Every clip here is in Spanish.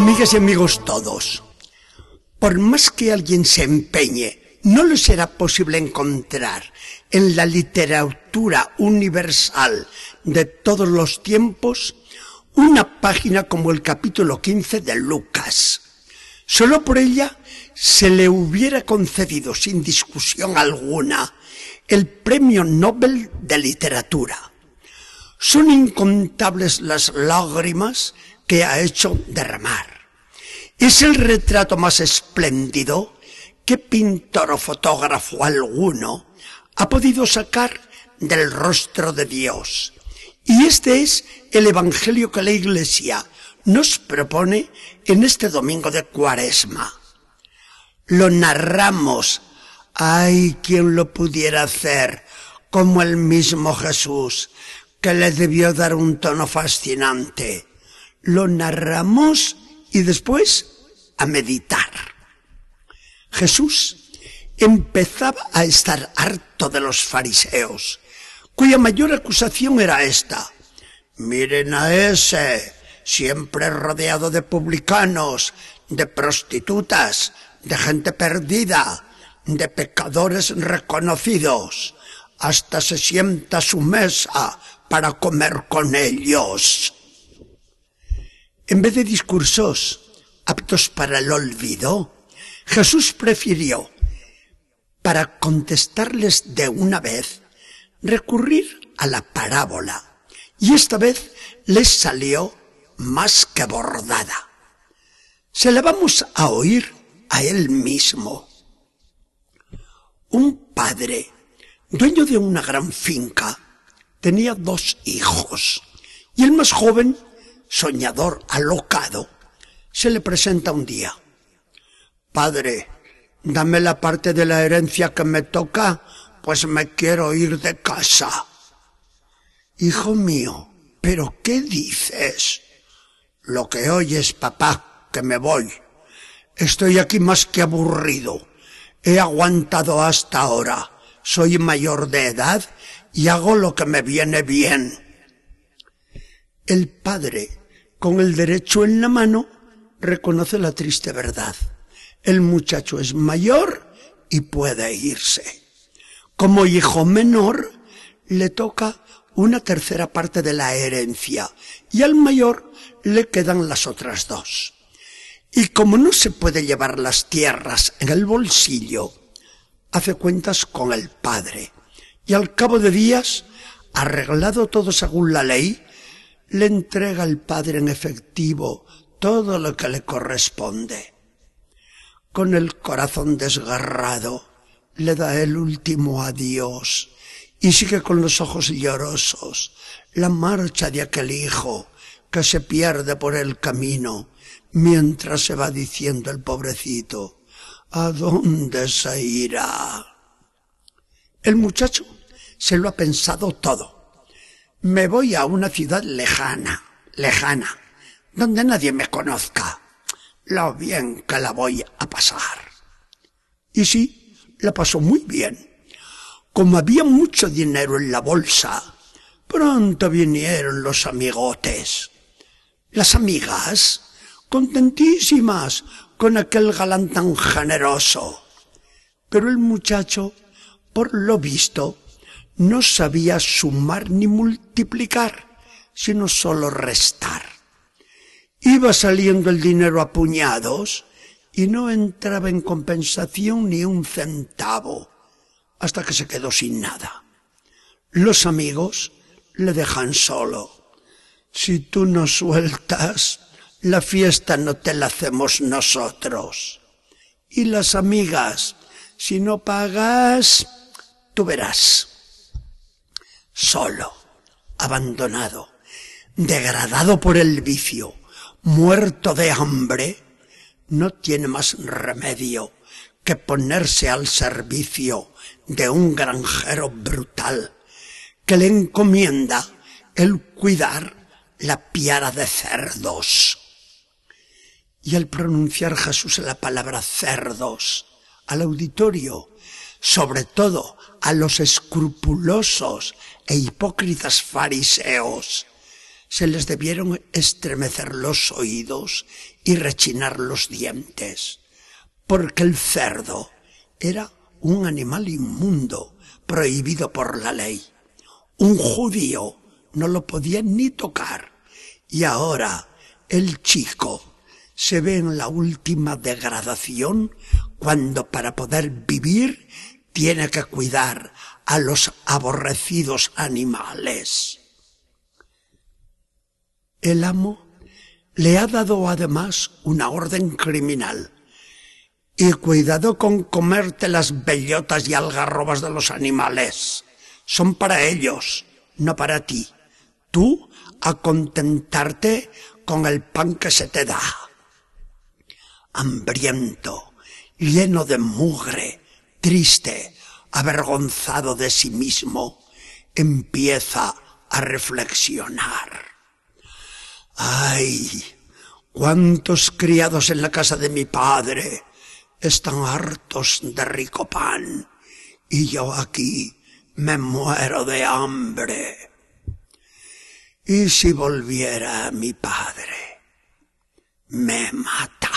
Amigas y amigos todos, por más que alguien se empeñe, no le será posible encontrar en la literatura universal de todos los tiempos una página como el capítulo 15 de Lucas. Solo por ella se le hubiera concedido sin discusión alguna el Premio Nobel de Literatura. Son incontables las lágrimas que ha hecho derramar. Es el retrato más espléndido que pintor o fotógrafo alguno ha podido sacar del rostro de Dios. Y este es el Evangelio que la Iglesia nos propone en este domingo de Cuaresma. Lo narramos. Ay, quien lo pudiera hacer, como el mismo Jesús, que le debió dar un tono fascinante. Lo narramos y después a meditar. Jesús empezaba a estar harto de los fariseos, cuya mayor acusación era esta. Miren a ese, siempre rodeado de publicanos, de prostitutas, de gente perdida, de pecadores reconocidos. Hasta se sienta a su mesa para comer con ellos. En vez de discursos aptos para el olvido, Jesús prefirió, para contestarles de una vez, recurrir a la parábola, y esta vez les salió más que bordada. Se la vamos a oír a él mismo. Un padre, dueño de una gran finca, tenía dos hijos, y el más joven, soñador alocado, se le presenta un día. Padre, dame la parte de la herencia que me toca, pues me quiero ir de casa. Hijo mío, ¿pero qué dices? Lo que oyes, papá, que me voy. Estoy aquí más que aburrido. He aguantado hasta ahora. Soy mayor de edad y hago lo que me viene bien. El padre, con el derecho en la mano, reconoce la triste verdad. El muchacho es mayor y puede irse. Como hijo menor, le toca una tercera parte de la herencia y al mayor le quedan las otras dos. Y como no se puede llevar las tierras en el bolsillo, hace cuentas con el padre y al cabo de días, arreglado todo según la ley, le entrega al padre en efectivo todo lo que le corresponde. Con el corazón desgarrado, le da el último adiós y sigue con los ojos llorosos la marcha de aquel hijo que se pierde por el camino mientras se va diciendo el pobrecito, ¿a dónde se irá? El muchacho se lo ha pensado todo. Me voy a una ciudad lejana, lejana, donde nadie me conozca. Lo bien que la voy a pasar. Y sí, la pasó muy bien. Como había mucho dinero en la bolsa, pronto vinieron los amigotes. Las amigas, contentísimas con aquel galán tan generoso. Pero el muchacho, por lo visto, no sabía sumar ni multiplicar, sino solo restar. Iba saliendo el dinero a puñados y no entraba en compensación ni un centavo, hasta que se quedó sin nada. Los amigos le dejan solo. Si tú no sueltas, la fiesta no te la hacemos nosotros. Y las amigas, si no pagas, tú verás. Solo, abandonado, degradado por el vicio, muerto de hambre, no tiene más remedio que ponerse al servicio de un granjero brutal que le encomienda el cuidar la piara de cerdos. Y al pronunciar Jesús la palabra cerdos al auditorio, sobre todo a los escrupulosos e hipócritas fariseos, se les debieron estremecer los oídos y rechinar los dientes, porque el cerdo era un animal inmundo, prohibido por la ley. Un judío no lo podía ni tocar. Y ahora el chico se ve en la última degradación cuando para poder vivir tiene que cuidar a los aborrecidos animales. El amo le ha dado además una orden criminal. Y cuidado con comerte las bellotas y algarrobas de los animales. Son para ellos, no para ti. Tú a contentarte con el pan que se te da. Hambriento, lleno de mugre, triste, avergonzado de sí mismo, empieza a reflexionar. ¡Ay! ¿Cuántos criados en la casa de mi padre están hartos de rico pan? Y yo aquí me muero de hambre. ¿Y si volviera a mi padre? Me mata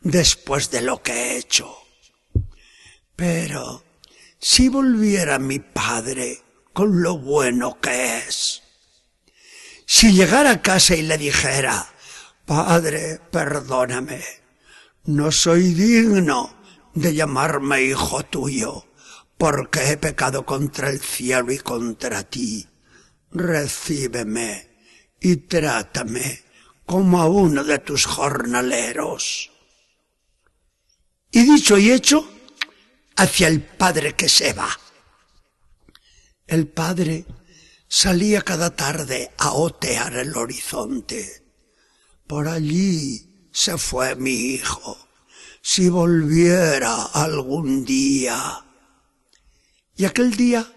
después de lo que he hecho. Pero si volviera mi padre con lo bueno que es, si llegara a casa y le dijera, Padre, perdóname, no soy digno de llamarme hijo tuyo, porque he pecado contra el cielo y contra ti. Recíbeme y trátame como a uno de tus jornaleros. Y dicho y hecho, hacia el padre que se va. El padre salía cada tarde a otear el horizonte. Por allí se fue mi hijo. Si volviera algún día. Y aquel día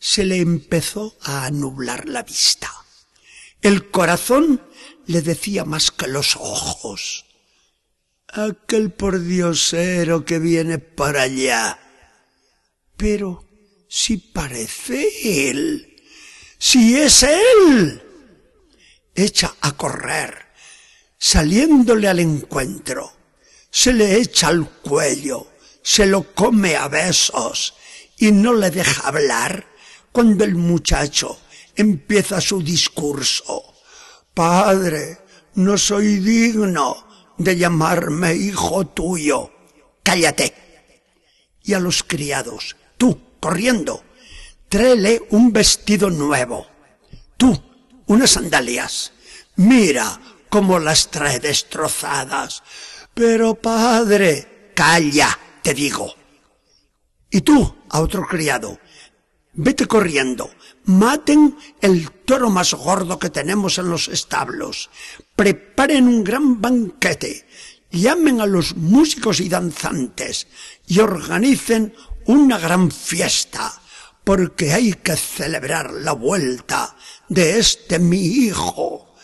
se le empezó a nublar la vista. El corazón le decía más que los ojos. Aquel pordiosero que viene para allá. Pero si parece él, si es él, echa a correr, saliéndole al encuentro, se le echa al cuello, se lo come a besos y no le deja hablar cuando el muchacho empieza su discurso. Padre, no soy digno de llamarme hijo tuyo. Cállate. Y a los criados, tú, corriendo, tráele un vestido nuevo. Tú, unas sandalias. Mira cómo las trae destrozadas. Pero padre, calla, te digo. Y tú, a otro criado, vete corriendo, maten el toro más gordo que tenemos en los establos, preparen un gran banquete, llamen a los músicos y danzantes y organicen una gran fiesta, porque hay que celebrar la vuelta de este mi hijo,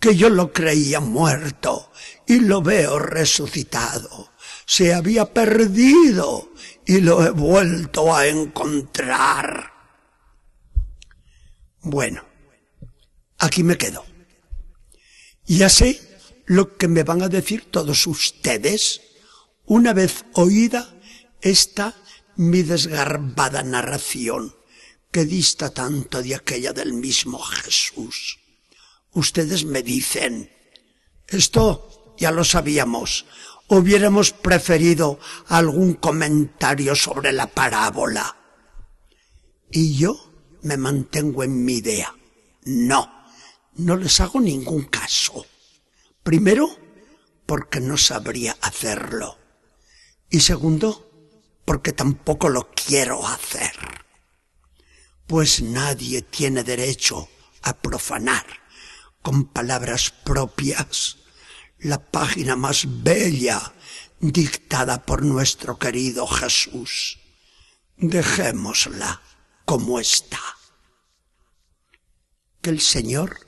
que yo lo creía muerto y lo veo resucitado. Se había perdido y lo he vuelto a encontrar. Bueno, aquí me quedo. Ya sé lo que me van a decir todos ustedes una vez oída esta mi desgarbada narración que dista tanto de aquella del mismo Jesús. Ustedes me dicen, esto ya lo sabíamos, hubiéramos preferido algún comentario sobre la parábola. Y yo me mantengo en mi idea. No, no les hago ningún caso. Primero, porque no sabría hacerlo. Y segundo, porque tampoco lo quiero hacer. Pues nadie tiene derecho a profanar con palabras propias la página más bella dictada por nuestro querido Jesús. Dejémosla como está. Que el Señor